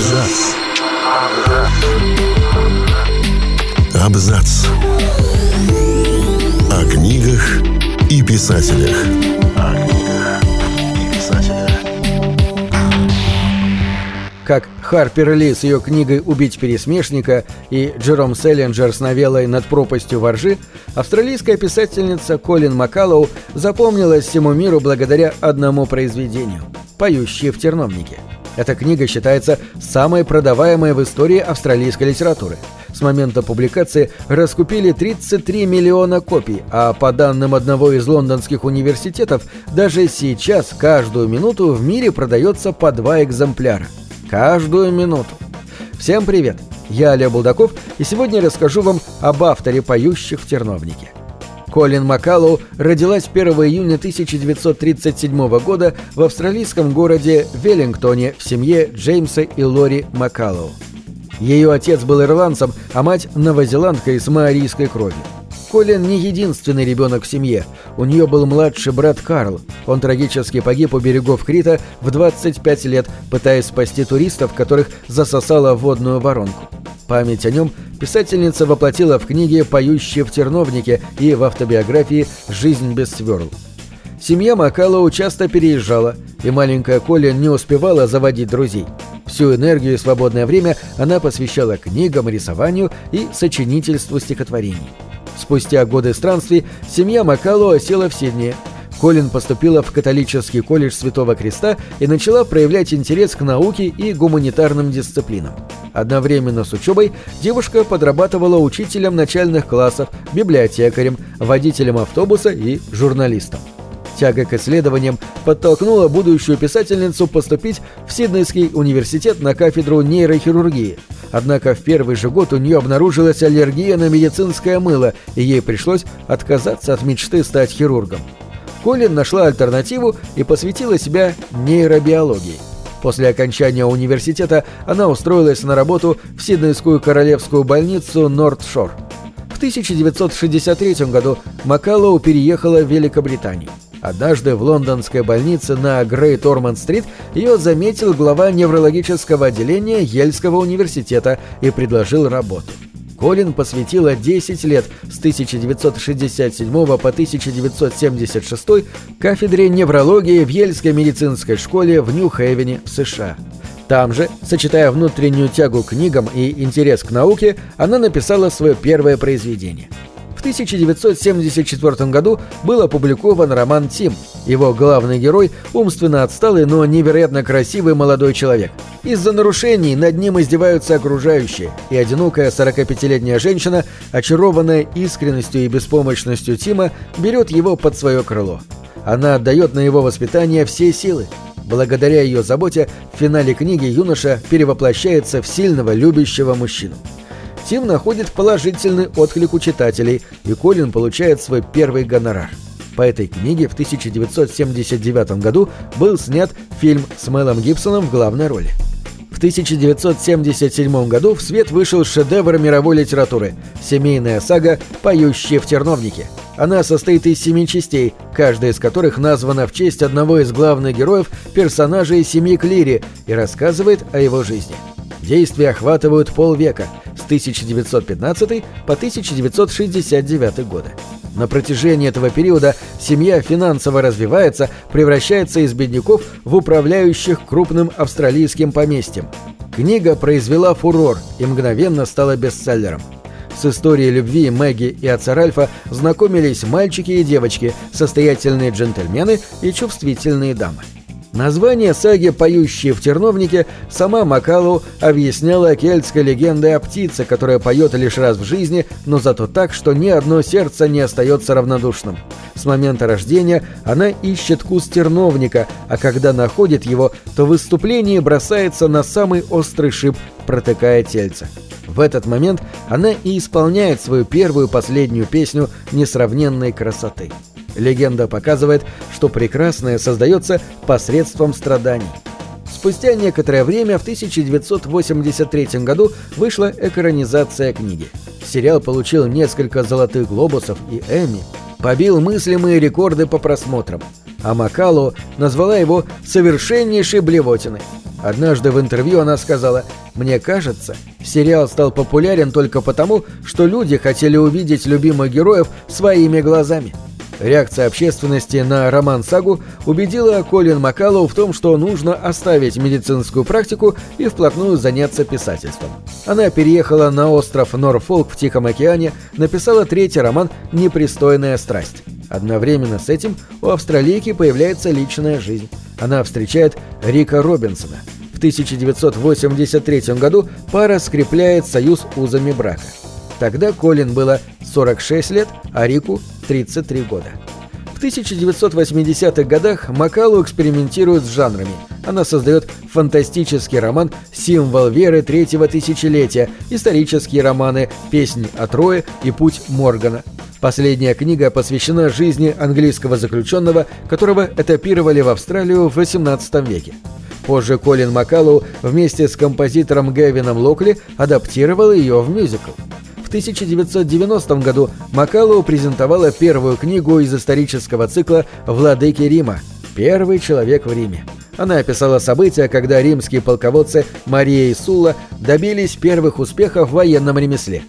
Абзац. Абзац. О книгах и писателях. О книгах и писателях. Как Харпер Ли с ее книгой «Убить пересмешника» и Джером Селлинджер с новеллой «Над пропастью воржи», австралийская писательница Колин Маккалоу запомнилась всему миру благодаря одному произведению «Поющие в терновнике». Эта книга считается самой продаваемой в истории австралийской литературы. С момента публикации раскупили 33 миллиона копий, а по данным одного из лондонских университетов, даже сейчас каждую минуту в мире продается по два экземпляра. Каждую минуту. Всем привет! Я Олег Булдаков, и сегодня расскажу вам об авторе «Поющих в терновнике». Колин Маккаллоу родилась 1 июня 1937 года в австралийском городе Веллингтоне в семье Джеймса и Лори Маккаллоу. Ее отец был ирландцем, а мать – новозеландкой с маорийской кровью. Колин не единственный ребенок в семье. У нее был младший брат Карл. Он трагически погиб у берегов Крита в 25 лет, пытаясь спасти туристов, которых засосала водную воронку. Память о нем писательница воплотила в книге «Поющие в терновнике» и в автобиографии «Жизнь без сверл». Семья Макалоу часто переезжала, и маленькая Коля не успевала заводить друзей. Всю энергию и свободное время она посвящала книгам, рисованию и сочинительству стихотворений. Спустя годы странствий семья Макалоу осела в Сиднее – Колин поступила в католический колледж Святого Креста и начала проявлять интерес к науке и гуманитарным дисциплинам. Одновременно с учебой девушка подрабатывала учителем начальных классов, библиотекарем, водителем автобуса и журналистом. Тяга к исследованиям подтолкнула будущую писательницу поступить в Сиднейский университет на кафедру нейрохирургии. Однако в первый же год у нее обнаружилась аллергия на медицинское мыло, и ей пришлось отказаться от мечты стать хирургом. Колин нашла альтернативу и посвятила себя нейробиологии. После окончания университета она устроилась на работу в Сиднейскую королевскую больницу Нордшор. В 1963 году Макалоу переехала в Великобританию. Однажды в лондонской больнице на Грейт Орманд-стрит ее заметил глава неврологического отделения Ельского университета и предложил работу. Колин посвятила 10 лет с 1967 по 1976 кафедре неврологии в Ельской медицинской школе в Нью-Хейвене в США. Там же, сочетая внутреннюю тягу к книгам и интерес к науке, она написала свое первое произведение – в 1974 году был опубликован роман «Тим». Его главный герой – умственно отсталый, но невероятно красивый молодой человек. Из-за нарушений над ним издеваются окружающие, и одинокая 45-летняя женщина, очарованная искренностью и беспомощностью Тима, берет его под свое крыло. Она отдает на его воспитание все силы. Благодаря ее заботе в финале книги юноша перевоплощается в сильного любящего мужчину. Тим находит положительный отклик у читателей, и Колин получает свой первый гонорар. По этой книге в 1979 году был снят фильм с Мелом Гибсоном в главной роли. В 1977 году в свет вышел шедевр мировой литературы – семейная сага «Поющие в терновнике». Она состоит из семи частей, каждая из которых названа в честь одного из главных героев персонажей семьи Клири и рассказывает о его жизни. Действия охватывают полвека – с 1915 по 1969 годы. На протяжении этого периода семья финансово развивается, превращается из бедняков в управляющих крупным австралийским поместьем. Книга произвела фурор и мгновенно стала бестселлером. С историей любви Мэгги и отца Ральфа знакомились мальчики и девочки, состоятельные джентльмены и чувствительные дамы. Название саги «Поющие в терновнике» сама Макалу объясняла кельтской легендой о птице, которая поет лишь раз в жизни, но зато так, что ни одно сердце не остается равнодушным. С момента рождения она ищет куст терновника, а когда находит его, то в выступлении бросается на самый острый шип, протыкая тельце. В этот момент она и исполняет свою первую последнюю песню несравненной красоты. Легенда показывает, что прекрасное создается посредством страданий. Спустя некоторое время, в 1983 году, вышла экранизация книги. Сериал получил несколько золотых глобусов и Эмми, побил мыслимые рекорды по просмотрам, а Макалу назвала его «совершеннейшей блевотиной». Однажды в интервью она сказала «Мне кажется, сериал стал популярен только потому, что люди хотели увидеть любимых героев своими глазами». Реакция общественности на роман-сагу убедила Колин Макалоу в том, что нужно оставить медицинскую практику и вплотную заняться писательством. Она переехала на остров Норфолк в Тихом океане, написала третий роман «Непристойная страсть». Одновременно с этим у австралийки появляется личная жизнь. Она встречает Рика Робинсона. В 1983 году пара скрепляет союз узами брака. Тогда Колин было 46 лет, а Рику 33 года. В 1980-х годах Макалу экспериментирует с жанрами. Она создает фантастический роман «Символ веры третьего тысячелетия», исторические романы «Песнь о Трое» и «Путь Моргана». Последняя книга посвящена жизни английского заключенного, которого этапировали в Австралию в XVIII веке. Позже Колин Макалу вместе с композитором Гэвином Локли адаптировал ее в мюзикл. 1990 году Макалоу презентовала первую книгу из исторического цикла «Владыки Рима. Первый человек в Риме». Она описала события, когда римские полководцы Мария и Сула добились первых успехов в военном ремесле.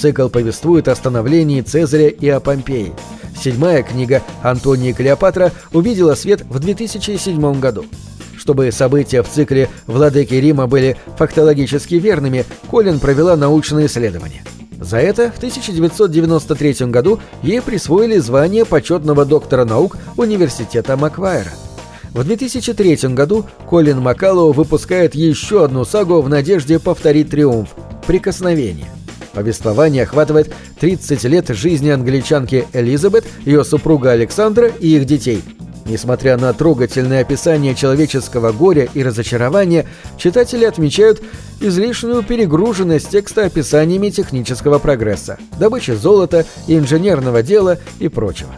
Цикл повествует о становлении Цезаря и о Помпеи. Седьмая книга «Антония Клеопатра» увидела свет в 2007 году. Чтобы события в цикле «Владыки Рима» были фактологически верными, Колин провела научные исследования – за это в 1993 году ей присвоили звание почетного доктора наук Университета Маквайра. В 2003 году Колин Макалоу выпускает еще одну сагу в надежде повторить триумф «Прикосновение». Повествование охватывает 30 лет жизни англичанки Элизабет, ее супруга Александра и их детей – Несмотря на трогательное описание человеческого горя и разочарования, читатели отмечают излишнюю перегруженность текста описаниями технического прогресса, добычи золота, инженерного дела и прочего.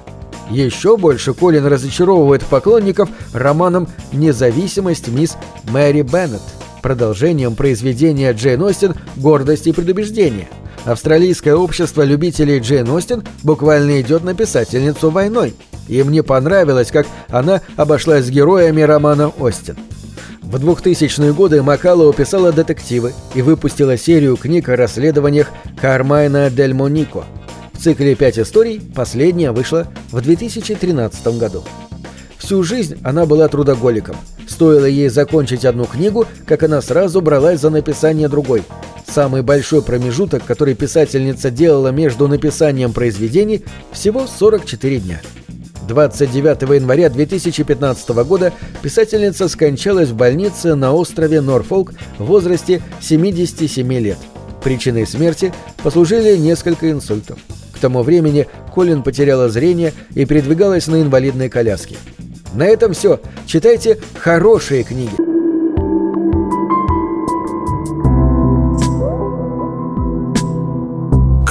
Еще больше Колин разочаровывает поклонников романом «Независимость мисс Мэри Беннет», продолжением произведения Джейн Остин «Гордость и предубеждение». Австралийское общество любителей Джейн Остин буквально идет на писательницу войной – и мне понравилось, как она обошлась с героями романа «Остин». В 2000-е годы Макалоу писала детективы и выпустила серию книг о расследованиях Кармайна Дель Монико. В цикле «Пять историй» последняя вышла в 2013 году. Всю жизнь она была трудоголиком. Стоило ей закончить одну книгу, как она сразу бралась за написание другой. Самый большой промежуток, который писательница делала между написанием произведений, всего 44 дня. 29 января 2015 года писательница скончалась в больнице на острове Норфолк в возрасте 77 лет. Причиной смерти послужили несколько инсультов. К тому времени Колин потеряла зрение и передвигалась на инвалидной коляске. На этом все. Читайте хорошие книги.